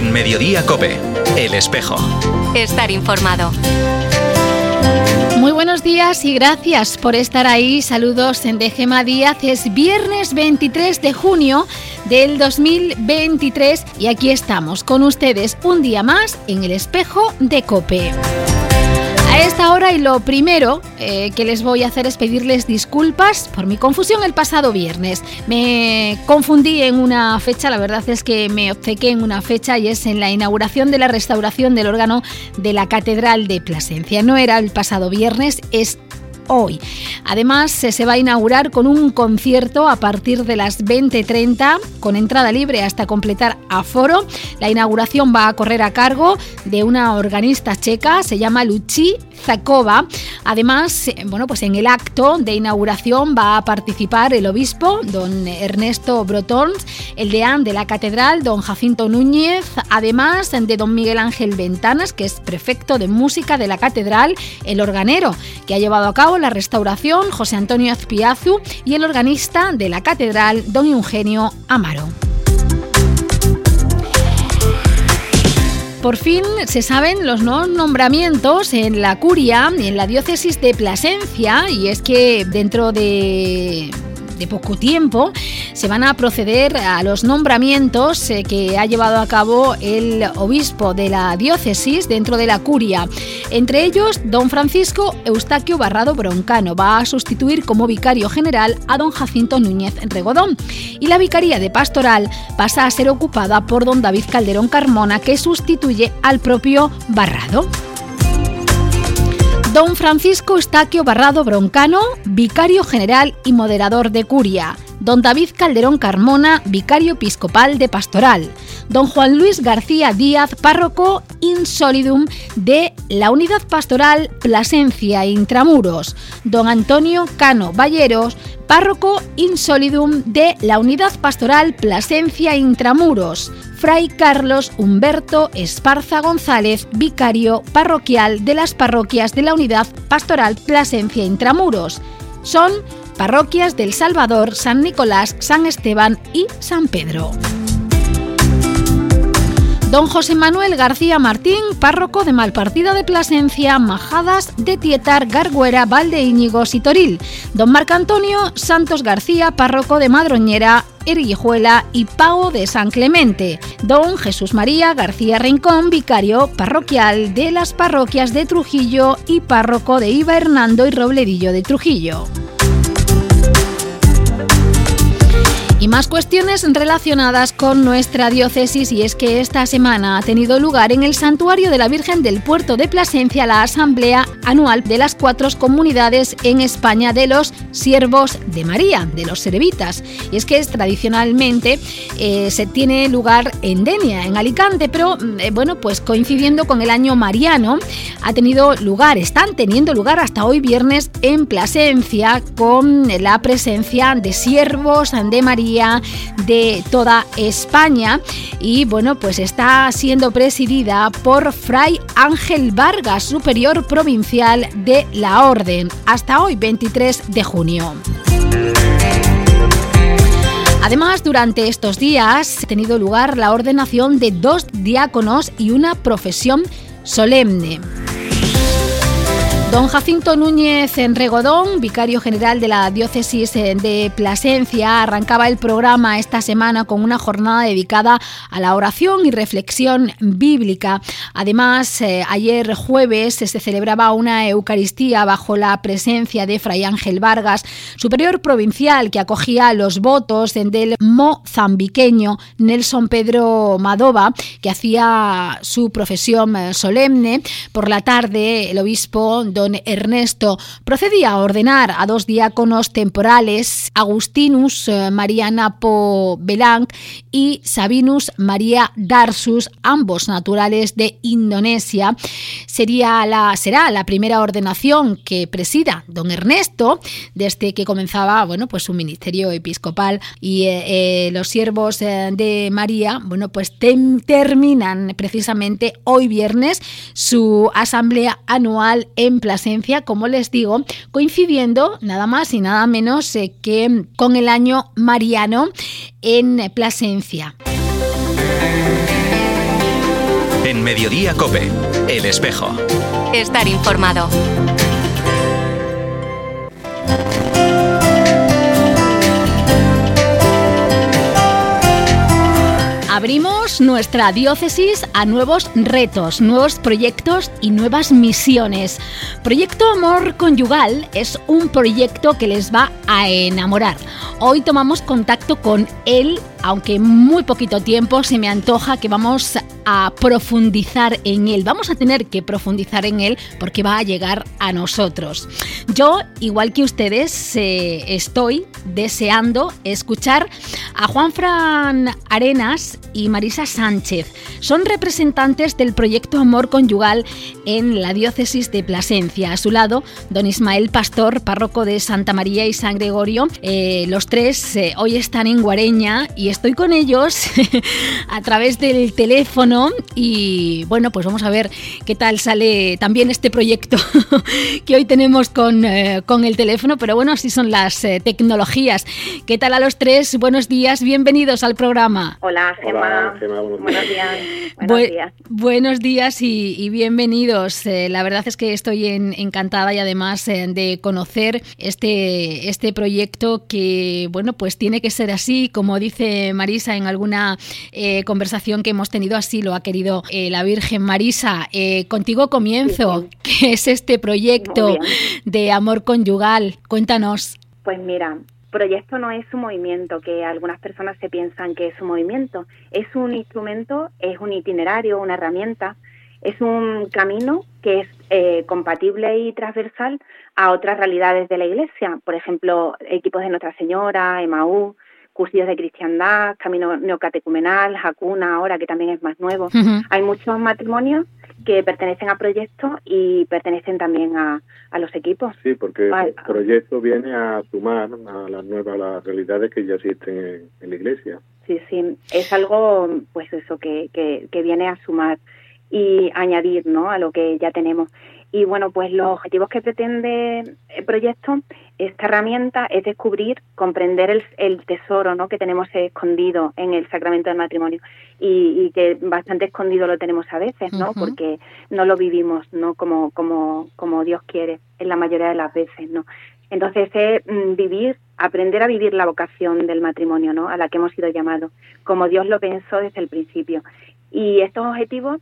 En Mediodía Cope, El Espejo. Estar informado. Muy buenos días y gracias por estar ahí. Saludos en de Gema Díaz. Es viernes 23 de junio del 2023 y aquí estamos con ustedes un día más en el espejo de Cope. Esta hora y lo primero eh, que les voy a hacer es pedirles disculpas por mi confusión el pasado viernes. Me confundí en una fecha, la verdad es que me obcequé en una fecha y es en la inauguración de la restauración del órgano de la Catedral de Plasencia. No era el pasado viernes, es hoy. Además, se va a inaugurar con un concierto a partir de las 20.30 con entrada libre hasta completar aforo. La inauguración va a correr a cargo de una organista checa, se llama Luchi Zakova. Además, eh, bueno, pues en el acto de inauguración va a participar el obispo, don Ernesto Brotons, el deán de la catedral, don Jacinto Núñez, además de don Miguel Ángel Ventanas, que es prefecto de música de la catedral, el organero, que ha llevado a cabo la restauración, José Antonio Azpiazu, y el organista de la catedral, don Eugenio Amaro. Por fin se saben los nuevos nombramientos en la curia en la diócesis de Plasencia y es que dentro de de poco tiempo, se van a proceder a los nombramientos eh, que ha llevado a cabo el obispo de la diócesis dentro de la curia. Entre ellos, don Francisco Eustaquio Barrado Broncano va a sustituir como vicario general a don Jacinto Núñez Regodón. Y la vicaría de pastoral pasa a ser ocupada por don David Calderón Carmona, que sustituye al propio Barrado. Don Francisco Estaquio Barrado Broncano, vicario general y moderador de Curia. Don David Calderón Carmona, vicario episcopal de Pastoral. Don Juan Luis García Díaz, párroco insolidum de la Unidad Pastoral Plasencia Intramuros. Don Antonio Cano Valleros, párroco insolidum de la Unidad Pastoral Plasencia Intramuros. Fray Carlos Humberto Esparza González, vicario parroquial de las parroquias de la Unidad Pastoral Plasencia Intramuros. Son parroquias del Salvador, San Nicolás, San Esteban y San Pedro. Don José Manuel García Martín, párroco de Malpartida de Plasencia, Majadas de Tietar, Garguera, Valdeíñigos y Toril. Don Marco Antonio Santos García, párroco de Madroñera, Erguijuela y Pau de San Clemente. Don Jesús María García Rincón, vicario parroquial de las parroquias de Trujillo y párroco de Iba Hernando y Robledillo de Trujillo. Y más cuestiones relacionadas con nuestra diócesis y es que esta semana ha tenido lugar en el Santuario de la Virgen del Puerto de Plasencia la Asamblea Anual de las cuatro comunidades en España de los Siervos de María, de los Serevitas. Y es que es, tradicionalmente eh, se tiene lugar en Denia, en Alicante, pero mm, eh, bueno, pues coincidiendo con el año mariano, ha tenido lugar, están teniendo lugar hasta hoy viernes en Plasencia con la presencia de siervos de María de toda España y bueno, pues está siendo presidida por Fray Ángel Vargas, superior provincial de la Orden, hasta hoy 23 de junio. Además, durante estos días ha tenido lugar la ordenación de dos diáconos y una profesión solemne. Don Jacinto Núñez Enregodón, vicario general de la diócesis de Plasencia, arrancaba el programa esta semana con una jornada dedicada a la oración y reflexión bíblica. Además, eh, ayer jueves se celebraba una Eucaristía bajo la presencia de Fray Ángel Vargas, superior provincial que acogía los votos del mozambiqueño Nelson Pedro Madova, que hacía su profesión eh, solemne. Por la tarde, el obispo don Ernesto procedía a ordenar a dos diáconos temporales, Agustinus eh, María Napo Belanc y Sabinus María Darsus, ambos naturales de Indonesia. Sería la, será la primera ordenación que presida don Ernesto desde que comenzaba bueno, pues su ministerio episcopal y eh, eh, los siervos de María bueno, pues terminan precisamente hoy viernes su asamblea anual en Plasencia, como les digo, coincidiendo nada más y nada menos eh, que con el año mariano en Plasencia. En Mediodía Cope, El Espejo. Estar informado. Abrimos nuestra diócesis a nuevos retos, nuevos proyectos y nuevas misiones. Proyecto Amor Conyugal es un proyecto que les va a enamorar. Hoy tomamos contacto con él, aunque muy poquito tiempo se me antoja que vamos a profundizar en él. Vamos a tener que profundizar en él porque va a llegar a nosotros. Yo, igual que ustedes, eh, estoy deseando escuchar a Juan Fran Arenas y Marisa Sánchez. Son representantes del proyecto Amor Conyugal en la diócesis de Plasencia. A su lado, don Ismael Pastor, párroco de Santa María y San Gregorio. Eh, los tres eh, hoy están en Guareña y estoy con ellos a través del teléfono y bueno, pues vamos a ver qué tal sale también este proyecto que hoy tenemos con, eh, con el teléfono, pero bueno, así son las eh, tecnologías. ¿Qué tal a los tres? Buenos días, bienvenidos al programa. Hola, Gemma. buenos, días. Buenos días. Buenos días y, bienvenidos. la verdad es que estoy encantada y además de conocer este, este proyecto que bueno, pues tiene que ser así, como dice Marisa en alguna eh, conversación que hemos tenido, así lo ha querido eh, la Virgen Marisa. Eh, contigo comienzo, ¿qué es este proyecto de amor conyugal? Cuéntanos. Pues mira, proyecto no es un movimiento, que algunas personas se piensan que es un movimiento. Es un instrumento, es un itinerario, una herramienta, es un camino que es compatible y transversal a otras realidades de la Iglesia, por ejemplo, equipos de Nuestra Señora, Emaú, cursillos de cristiandad, camino neocatecumenal, Hakuna ahora que también es más nuevo. Hay muchos matrimonios que pertenecen a proyectos y pertenecen también a, los equipos. Sí, porque el proyecto viene a sumar a las nuevas las realidades que ya existen en, la iglesia. Sí, sí, es algo, pues eso, que, que, que viene a sumar y añadir ¿no? a lo que ya tenemos. Y bueno, pues los objetivos que pretende el proyecto, esta herramienta es descubrir, comprender el, tesoro ¿no? que tenemos escondido en el sacramento del matrimonio y, que bastante escondido lo tenemos a veces, ¿no? Porque no lo vivimos, ¿no? Como, como, como Dios quiere en la mayoría de las veces, ¿no? Entonces es mm, vivir, aprender a vivir la vocación del matrimonio, ¿no? A la que hemos sido llamados, como Dios lo pensó desde el principio. Y estos objetivos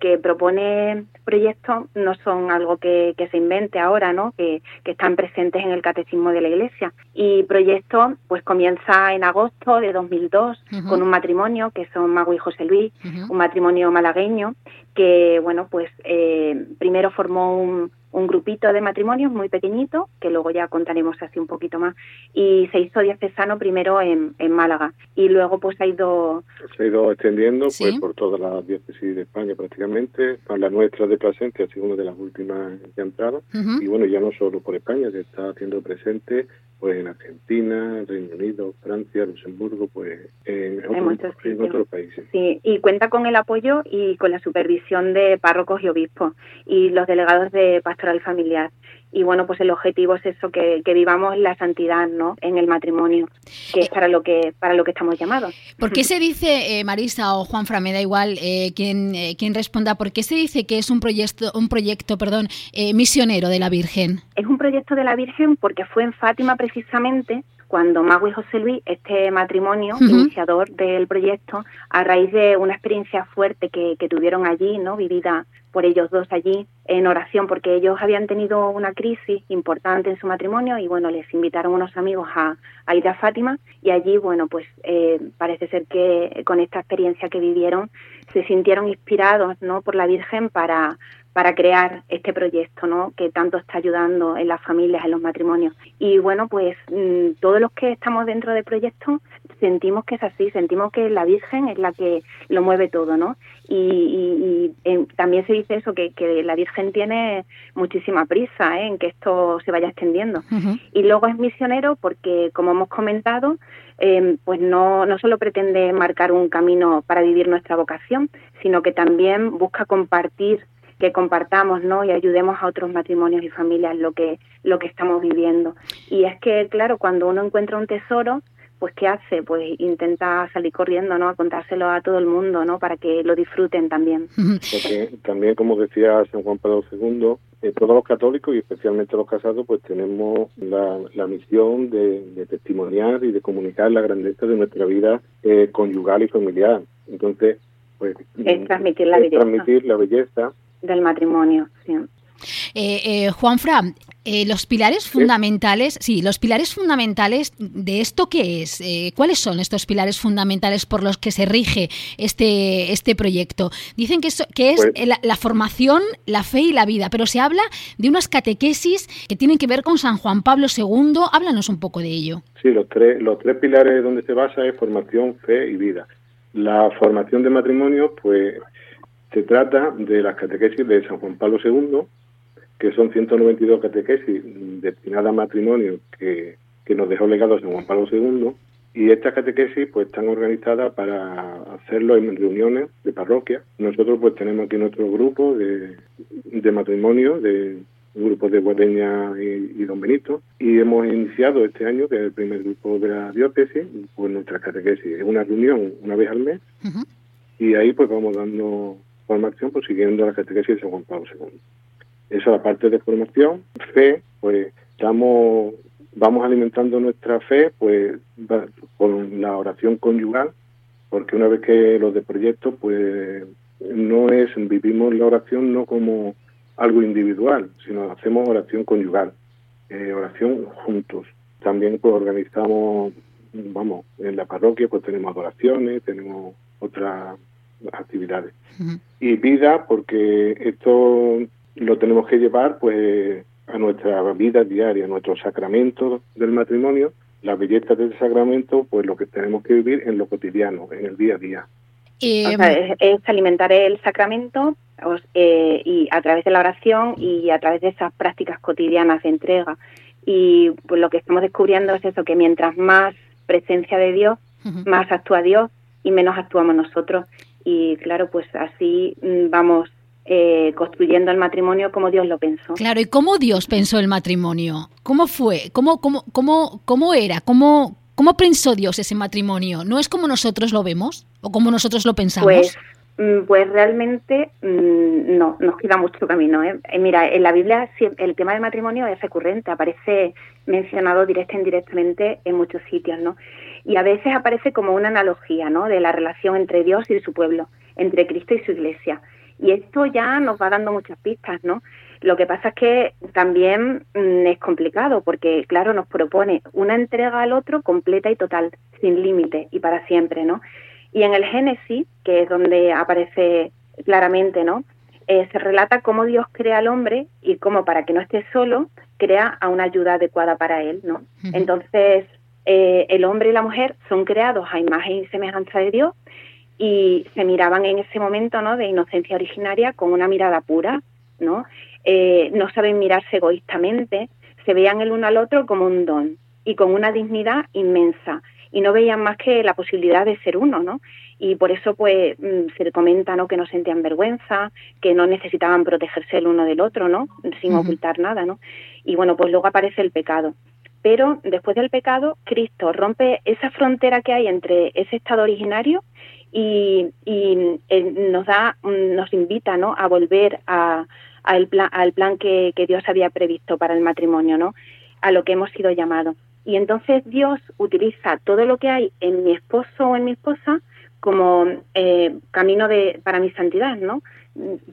que, propone proyectos no son algo que, se invente ahora, ¿no? Que, están presentes en el catecismo de la Iglesia. Y proyecto pues comienza en agosto de 2002 con un matrimonio que son Mago y José Luis, un matrimonio malagueño que, bueno, pues eh, primero formó un, un grupito de matrimonios muy pequeñito, que luego ya contaremos así un poquito más, y se hizo diocesano primero en, en Málaga. Y luego pues ha ido... Se ha ido extendiendo pues por toda la diócesis de España prácticamente, la nuestra de Plasencia ha sido una de las últimas que han entrado, y bueno, ya no solo por España, se está haciendo presente pues en Argentina, Reino Unido, Francia, Luxemburgo, pues en, otros, países. Sí, y cuenta con el apoyo y con la supervisión de párrocos y obispos. Y los delegados de pastoral familiar. Y bueno pues el objetivo es eso que, vivamos la santidad no en el matrimonio que es para lo que para lo que estamos llamados. ¿por qué se dice eh, Marisa o Juan me da igual eh, quien, eh, quien responda por qué se dice que es un proyecto un proyecto perdón eh, misionero de la Virgen es un proyecto de la Virgen porque fue en Fátima precisamente cuando Mago y José Luis, este matrimonio iniciador del proyecto, a raíz de una experiencia fuerte que, que, tuvieron allí, ¿no? vivida por ellos dos allí en oración, porque ellos habían tenido una crisis importante en su matrimonio y bueno, les invitaron unos amigos a, a ir a Fátima y allí, bueno, pues eh, parece ser que con esta experiencia que vivieron se sintieron inspirados, ¿no? Por la Virgen para para crear este proyecto, ¿no? Que tanto está ayudando en las familias, en los matrimonios. Y bueno, pues mm, todos los que estamos dentro del proyecto sentimos que es así, sentimos que la Virgen es la que lo mueve todo, ¿no? Y, también se dice eso, que, la Virgen tiene muchísima prisa ¿eh? en que esto se vaya extendiendo. Y luego es misionero porque, como hemos comentado, eh, pues no, no solo pretende marcar un camino para vivir nuestra vocación, sino que también busca compartir que compartamos ¿no? y ayudemos a otros matrimonios y familias lo que, lo que estamos viviendo. Y es que, claro, cuando uno encuentra un tesoro, pues ¿qué hace? Pues intenta salir corriendo, ¿no? A contárselo a todo el mundo, ¿no? Para que lo disfruten también. También, como decía San Juan Pablo II, eh, todos los católicos y especialmente los casados, pues tenemos la, misión de, testimoniar y de comunicar la grandeza de nuestra vida eh, conyugal y familiar. Entonces, pues... Es transmitir la belleza. Transmitir la belleza. Del matrimonio, sí. Eh, eh, Juanfra, eh, los pilares fundamentales, sí, los pilares fundamentales de esto qué es, eh, ¿cuáles son estos pilares fundamentales por los que se rige este este proyecto? Dicen que es, que es pues la, formación, la fe y la vida, pero se habla de unas catequesis que tienen que ver con San Juan Pablo II. Háblanos un poco de ello. Sí, los tres los tres pilares donde se basa es formación, fe y vida. La formación de matrimonio, pues se trata de las catequesis de San Juan Pablo II que son 192 catequesis destinadas a matrimonio que, nos dejó legado San Juan Pablo II. Y estas catequesis pues están organizadas para hacerlo en reuniones de parroquia. Nosotros pues tenemos aquí nuestro grupo de, de matrimonio, de grupos de Guadeña y, Don Benito, y hemos iniciado este año, que es el primer grupo de la diócesis, pues nuestra catequesis. Es una reunión una vez al mes, y ahí pues vamos dando formación pues siguiendo la catequesis de San Juan Pablo II. Eso la parte de formación. Fe, pues estamos, vamos alimentando nuestra fe pues con la oración conyugal, porque una vez que los de proyecto, pues no es, vivimos la oración no como algo individual, sino hacemos oración conyugal, eh, oración juntos. También pues organizamos, vamos, en la parroquia pues tenemos adoraciones, tenemos otras actividades. Y vida, porque esto lo tenemos que llevar pues a nuestra vida diaria, a nuestros sacramentos del matrimonio, la belleza del sacramento, pues lo que tenemos que vivir en lo cotidiano, en el día a día. es, alimentar el sacramento eh, y a través de la oración y a través de esas prácticas cotidianas de entrega. Y pues lo que estamos descubriendo es eso, que mientras más presencia de Dios, más actúa Dios y menos actuamos nosotros. Y claro, pues así mm, vamos eh, construyendo el matrimonio como Dios lo pensó. Claro, ¿y cómo Dios pensó el matrimonio? ¿Cómo fue? ¿Cómo, cómo, cómo, cómo era? ¿Cómo, ¿Cómo pensó Dios ese matrimonio? ¿No es como nosotros lo vemos o como nosotros lo pensamos? Pues, mm, pues realmente mm, no, nos queda mucho camino. ¿eh? ¿eh? Mira, en la Biblia el tema del matrimonio es recurrente, aparece mencionado directa e indirectamente en muchos sitios, ¿no? Y a veces aparece como una analogía, ¿no? De la relación entre Dios y su pueblo, entre Cristo y su iglesia. Y esto ya nos va dando muchas pistas, ¿no? Lo que pasa es que también mm, es complicado porque, claro, nos propone una entrega al otro completa y total, sin límite y para siempre, ¿no? Y en el Génesis, que es donde aparece claramente, ¿no? Eh, se relata cómo Dios crea al hombre y cómo para que no esté solo, crea a una ayuda adecuada para él, ¿no? Entonces, eh, el hombre y la mujer son creados a imagen y semejanza de Dios y se miraban en ese momento ¿no? de inocencia originaria con una mirada pura, ¿no? Eh, no saben mirarse egoístamente, se veían el uno al otro como un don y con una dignidad inmensa y no veían más que la posibilidad de ser uno, ¿no? Y por eso pues mm, se comenta, ¿no? Que no sentían vergüenza, que no necesitaban protegerse el uno del otro, ¿no? Sin ocultar nada, ¿no? Y bueno, pues luego aparece el pecado. Pero después del pecado, Cristo rompe esa frontera que hay entre ese estado originario y, nos da, nos invita, ¿no? A volver a, al plan que, Dios había previsto para el matrimonio, ¿no? A lo que hemos sido llamados. Y entonces Dios utiliza todo lo que hay en mi esposo o en mi esposa como eh, camino de, para mi santidad, ¿no?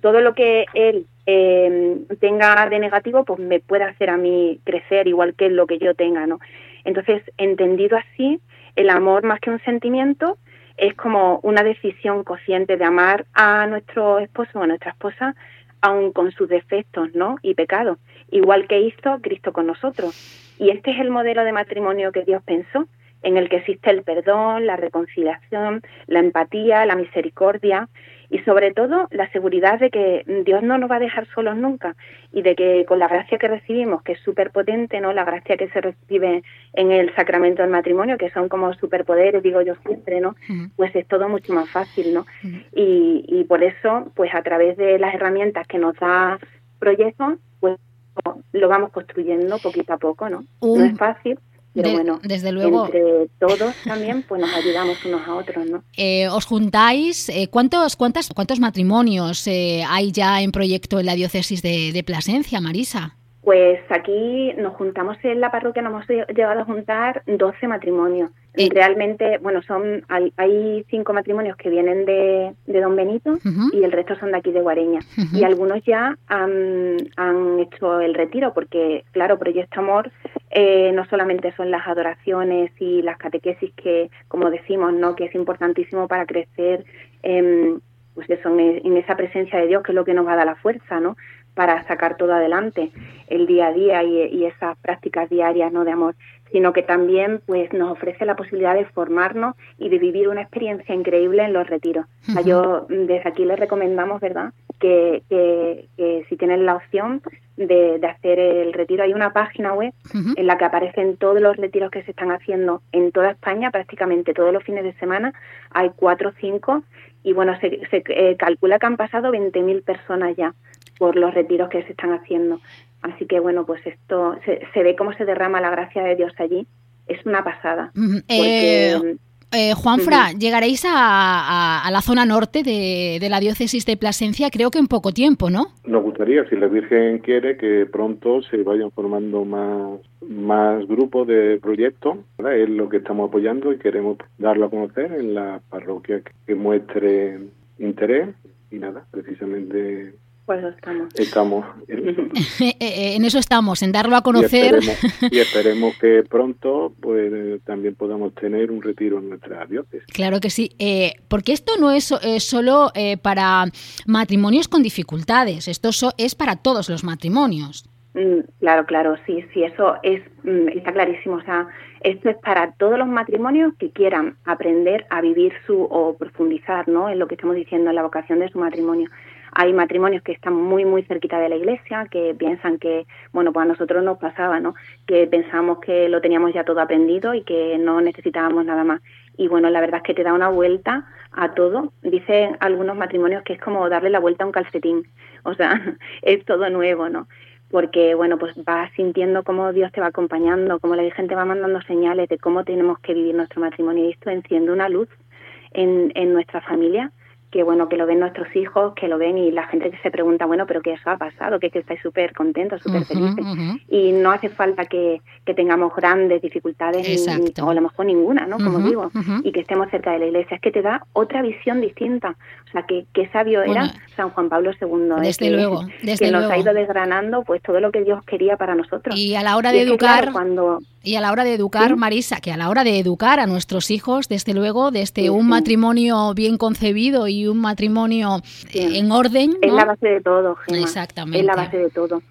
Todo lo que él eh, tenga de negativo, pues me puede hacer a mí crecer igual que lo que yo tenga, ¿no? Entonces, entendido así, el amor más que un sentimiento es como una decisión consciente de amar a nuestro esposo o a nuestra esposa, aun con sus defectos ¿no? y pecados, igual que hizo Cristo con nosotros. Y este es el modelo de matrimonio que Dios pensó, en el que existe el perdón, la reconciliación, la empatía, la misericordia, y sobre todo la seguridad de que Dios no nos va a dejar solos nunca y de que con la gracia que recibimos, que es súper potente, ¿no? La gracia que se recibe en el sacramento del matrimonio, que son como superpoderes, digo yo siempre, ¿no? Pues es todo mucho más fácil, ¿no? y, y por eso, pues a través de las herramientas que nos da Proyecto, pues lo vamos construyendo poquito a poco, ¿no? No es fácil, Pero bueno, desde luego. entre todos también pues nos ayudamos unos a otros, ¿no? Eh, ¿Os juntáis? Eh, ¿cuántos, cuántas, ¿Cuántos matrimonios eh, hay ya en proyecto en la diócesis de, de Plasencia, Marisa? Pues aquí nos juntamos en la parroquia, nos hemos llegado a juntar 12 matrimonios. Realmente, bueno, son hay, cinco matrimonios que vienen de, Don Benito y el resto son de aquí de Guareña. Y algunos ya han, hecho el retiro, porque, claro, Proyecto Amor eh, no solamente son las adoraciones y las catequesis que, como decimos, no que es importantísimo para crecer pues eso, en, esa presencia de Dios, que es lo que nos va a dar la fuerza, ¿no? para sacar todo adelante, el día a día y, esas prácticas diarias ¿no? de amor, sino que también pues nos ofrece la posibilidad de formarnos y de vivir una experiencia increíble en los retiros. yo desde aquí les recomendamos, ¿verdad?, que, que, si tienen la opción de, hacer el retiro, hay una página web en la que aparecen todos los retiros que se están haciendo en toda España, prácticamente todos los fines de semana, hay cuatro o cinco, y bueno, se, se eh, calcula que han pasado 20.000 personas ya por los retiros que se están haciendo. Así que bueno, pues esto se, ve cómo se derrama la gracia de Dios allí. Es una pasada. Eh, eh, Juanfra, llegaréis a, la zona norte de, la diócesis de Plasencia, creo que en poco tiempo, ¿no? Nos gustaría, si la Virgen quiere, que pronto se vayan formando más, más grupos de proyectos. Es lo que estamos apoyando y queremos darlo a conocer en la parroquia que muestre interés. Y nada, precisamente pues estamos. Estamos. Eh, eh, en eso estamos, en darlo a conocer. Y esperemos, que pronto pues también podamos tener un retiro en nuestra diócesis. Claro que sí, eh, porque esto no es solo para matrimonios con dificultades, esto es para todos los matrimonios. Mm, claro, claro, sí, sí, eso es mm, está clarísimo. O sea, esto es para todos los matrimonios que quieran aprender a vivir su o profundizar, ¿no? En lo que estamos diciendo, en la vocación de su matrimonio. Hay matrimonios que están muy, muy cerquita de la iglesia, que piensan que, bueno, pues a nosotros nos pasaba, ¿no? Que pensamos que lo teníamos ya todo aprendido y que no necesitábamos nada más. Y bueno, la verdad es que te da una vuelta a todo. Dicen algunos matrimonios que es como darle la vuelta a un calcetín. O sea, es todo nuevo, ¿no? porque bueno, pues vas sintiendo cómo Dios te va acompañando, cómo la Virgen te va mandando señales de cómo tenemos que vivir nuestro matrimonio y esto enciende una luz en, en nuestra familia que bueno que lo ven nuestros hijos, que lo ven y la gente que se pregunta, bueno, pero ¿qué eso ha pasado? Que, que estáis súper contentos, súper felices. Y no hace falta que, que tengamos grandes dificultades, o a lo mejor ninguna, ¿no? Como digo, y que estemos cerca de la iglesia. Es que te da otra visión distinta. O sea, que, que sabio era San Juan Pablo II. ¿eh? Desde luego, desde que nos ha ido desgranando pues todo lo que Dios quería para nosotros. Y a la hora de educar... cuando y a la hora de educar, Marisa, que a la hora de educar a nuestros hijos, desde luego, desde un matrimonio bien concebido y un matrimonio eh, en orden. Es la base de todo, Exactamente. Es la base de todo.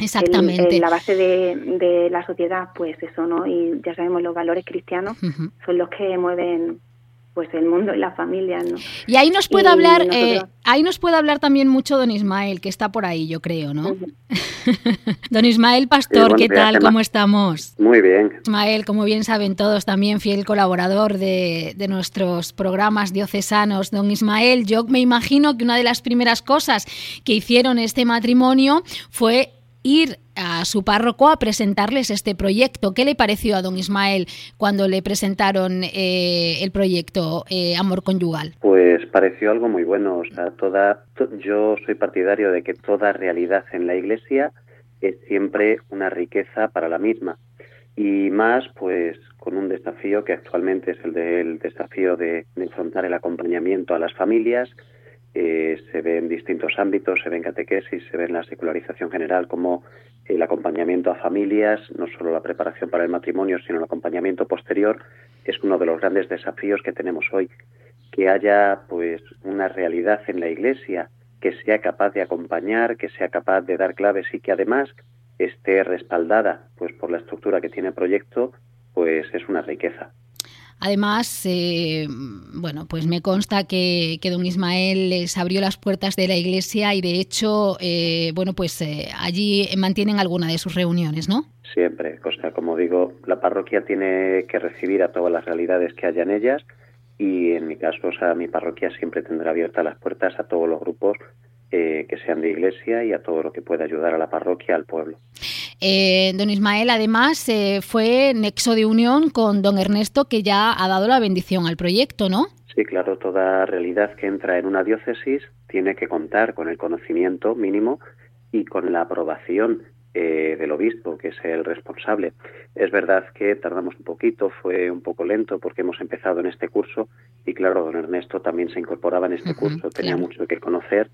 Exactamente. la base de, la sociedad, pues eso, ¿no? Y ya sabemos, los valores cristianos son los que mueven pues el mundo y la familia, ¿no? Y ahí nos puede hablar, eh, ahí nos puede hablar también mucho don Ismael, que está por ahí, yo creo, ¿no? don Ismael Pastor, ¿qué tal? ¿Cómo estamos? Muy bien. Ismael, como bien saben todos, también fiel colaborador de, de nuestros programas diocesanos. Don Ismael, yo me imagino que una de las primeras cosas que hicieron este matrimonio fue ir a su párroco a presentarles este proyecto. ¿Qué le pareció a don Ismael cuando le presentaron eh, el proyecto eh, Amor Conyugal? Pues pareció algo muy bueno. O sea, toda, yo soy partidario de que toda realidad en la Iglesia es siempre una riqueza para la misma. Y más, pues, con un desafío que actualmente es el del desafío de, de enfrentar el acompañamiento a las familias, eh, se ve en distintos ámbitos, se ve en catequesis, se ve en la secularización general como el acompañamiento a familias, no solo la preparación para el matrimonio, sino el acompañamiento posterior, es uno de los grandes desafíos que tenemos hoy. Que haya pues una realidad en la Iglesia que sea capaz de acompañar, que sea capaz de dar claves y que además esté respaldada pues por la estructura que tiene el proyecto, pues es una riqueza. Además, eh, bueno, pues me consta que, don Ismael les abrió las puertas de la iglesia y de hecho, eh, bueno, pues eh, allí mantienen alguna de sus reuniones, ¿no? Siempre, o sea, como digo, la parroquia tiene que recibir a todas las realidades que haya en ellas y en mi caso, o sea, mi parroquia siempre tendrá abiertas las puertas a todos los grupos eh, que sean de iglesia y a todo lo que pueda ayudar a la parroquia, al pueblo. Eh, don Ismael, además, eh, fue nexo de unión con don Ernesto, que ya ha dado la bendición al proyecto, ¿no? Sí, claro, toda realidad que entra en una diócesis tiene que contar con el conocimiento mínimo y con la aprobación del obispo, que es el responsable. Es verdad que tardamos un poquito, fue un poco lento porque hemos empezado en este curso y claro, don Ernesto también se incorporaba en este curso, tenía mucho que conocer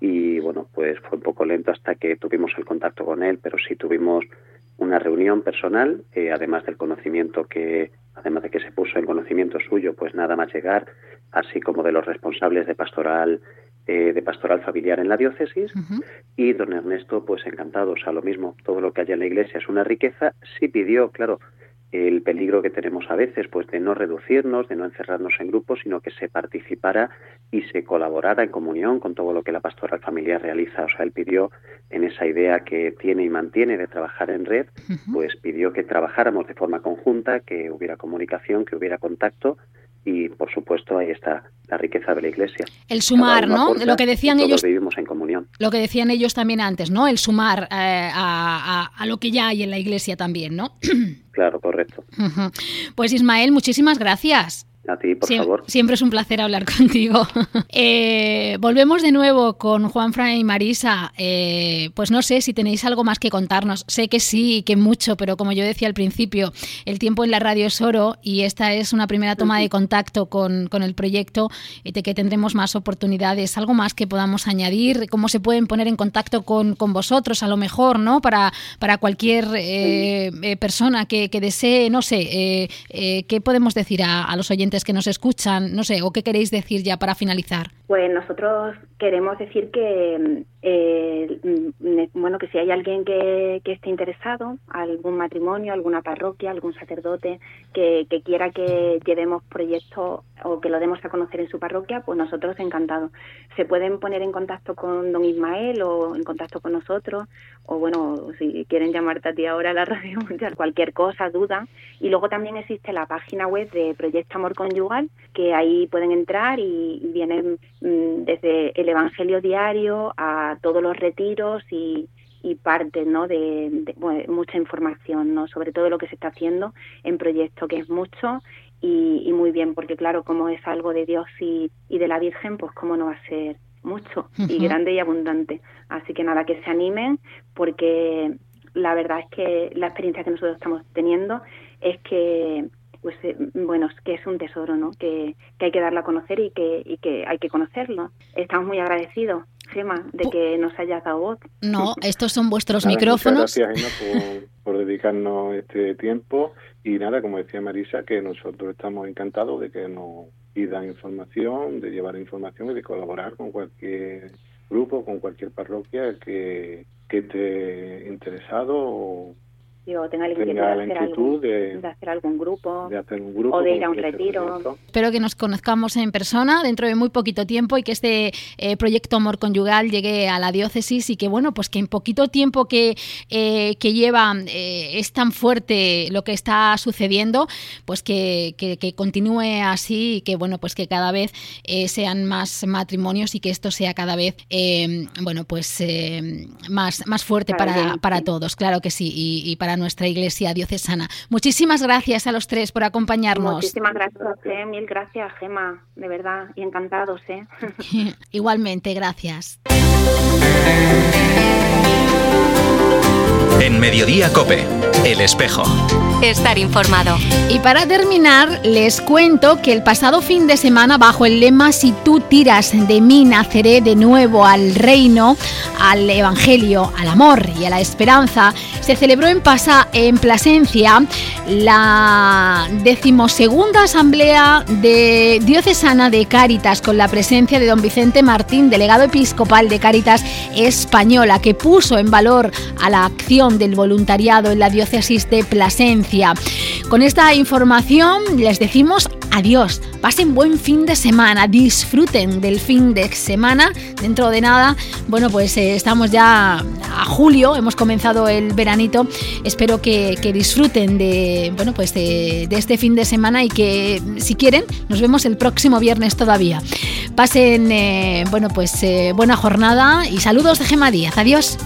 y bueno, pues fue un poco lento hasta que tuvimos el contacto con él, pero sí tuvimos una reunión personal, eh, además del conocimiento que, además de que se puso en conocimiento suyo, pues nada más llegar, así como de los responsables de pastoral eh, de pastoral familiar en la diócesis. Y don Ernesto pues encantado, o sea lo mismo, todo lo que haya en la iglesia es una riqueza, sí pidió, claro, el peligro que tenemos a veces, pues de no reducirnos, de no encerrarnos en grupos, sino que se participara y se colaborara en comunión con todo lo que la pastoral familiar realiza. O sea, él pidió en esa idea que tiene y mantiene de trabajar en red, pues pidió que trabajáramos de forma conjunta, que hubiera comunicación, que hubiera contacto y por supuesto ahí está la riqueza de la iglesia. El sumar, ¿no? Lo que decían ellos. vivimos en comunión. Lo que decían ellos también antes, ¿no? El sumar eh, a, a, lo que ya hay en la iglesia también, ¿no? claro, correcto. Pues Ismael, muchísimas gracias. A ti, por favor. Siempre es un placer hablar contigo. Eh, volvemos de nuevo con Juan Fran y Marisa. Eh, pues no sé si tenéis algo más que contarnos. Sé que sí, que mucho, pero como yo decía al principio, el tiempo en la radio es oro y esta es una primera toma de contacto con, el proyecto y de que tendremos más oportunidades. Algo más que podamos añadir, cómo se pueden poner en contacto con, vosotros, a lo mejor, ¿no? Para, para cualquier eh, persona que, desee, no sé, ¿qué podemos decir a los oyentes? Que nos escuchan, no sé, o qué queréis decir ya para finalizar. Pues nosotros queremos decir que, eh, mm, bueno, que si hay alguien que, que, esté interesado, algún matrimonio, alguna parroquia, algún sacerdote que, que quiera que llevemos proyectos o que lo demos a conocer en su parroquia, pues nosotros encantados. Se pueden poner en contacto con don Ismael o en contacto con nosotros, o bueno, si quieren llamarte a ti ahora a la radio, cualquier cosa, duda. Y luego también existe la página web de Proyecto Amor Conyugal, que ahí pueden entrar y, vienen mm, desde el Evangelio Diario a todos los retiros y, y parte ¿no? de, mucha información ¿no? sobre todo lo que se está haciendo en proyecto que es mucho y, muy bien, porque claro, como es algo de Dios y, de la Virgen, pues cómo no va a ser mucho y grande y abundante. Así que nada, que se animen, porque la verdad es que la experiencia que nosotros estamos teniendo es que pues eh, bueno, que es un tesoro, ¿no? Que, que, hay que darlo a conocer y que, y que hay que conocerlo. Estamos muy agradecidos, Gema, de que nos hayas dado voz. No, estos son vuestros micrófonos. gracias, Gema, por, dedicarnos este tiempo. Y nada, como decía Marisa, que nosotros estamos encantados de que nos pidan información, de llevar información y de colaborar con cualquier grupo, con cualquier parroquia que, que esté interesado o o tenga la inquietud, de, hacer algún grupo, o de ir a un retiro. Espero que nos conozcamos en persona dentro de muy poquito tiempo y que este eh, proyecto Amor Conyugal llegue a la diócesis y que bueno, pues que en poquito tiempo que, eh, que lleva eh, es tan fuerte lo que está sucediendo, pues que, que, continúe así y que bueno, pues que cada vez sean más matrimonios y que esto sea cada vez bueno, pues más, más fuerte para, para, todos, claro que sí, y, y para nuestra iglesia diocesana. Muchísimas gracias a los tres por acompañarnos. Muchísimas gracias a mil gracias, Gema, de verdad, y encantados, ¿eh? Igualmente, gracias. En Mediodía Cope, El Espejo. Estar informado. Y para terminar, les cuento que el pasado fin de semana, bajo el lema Si tú tiras de mí, naceré de nuevo al reino, al evangelio, al amor y a la esperanza, se celebró en, Pasa, en Plasencia la decimosegunda asamblea de diocesana de Cáritas con la presencia de don Vicente Martín, delegado episcopal de Cáritas española, que puso en valor a la acción del voluntariado en la diócesis de Plasencia. Con esta información les decimos adiós, pasen buen fin de semana, disfruten del fin de semana. Dentro de nada, bueno, pues eh, estamos ya a julio, hemos comenzado el veranito. Espero que, disfruten de, bueno, pues de, este fin de semana y que si quieren nos vemos el próximo viernes todavía. Pasen, bueno, pues buena jornada y saludos de Gema Díaz. Adiós.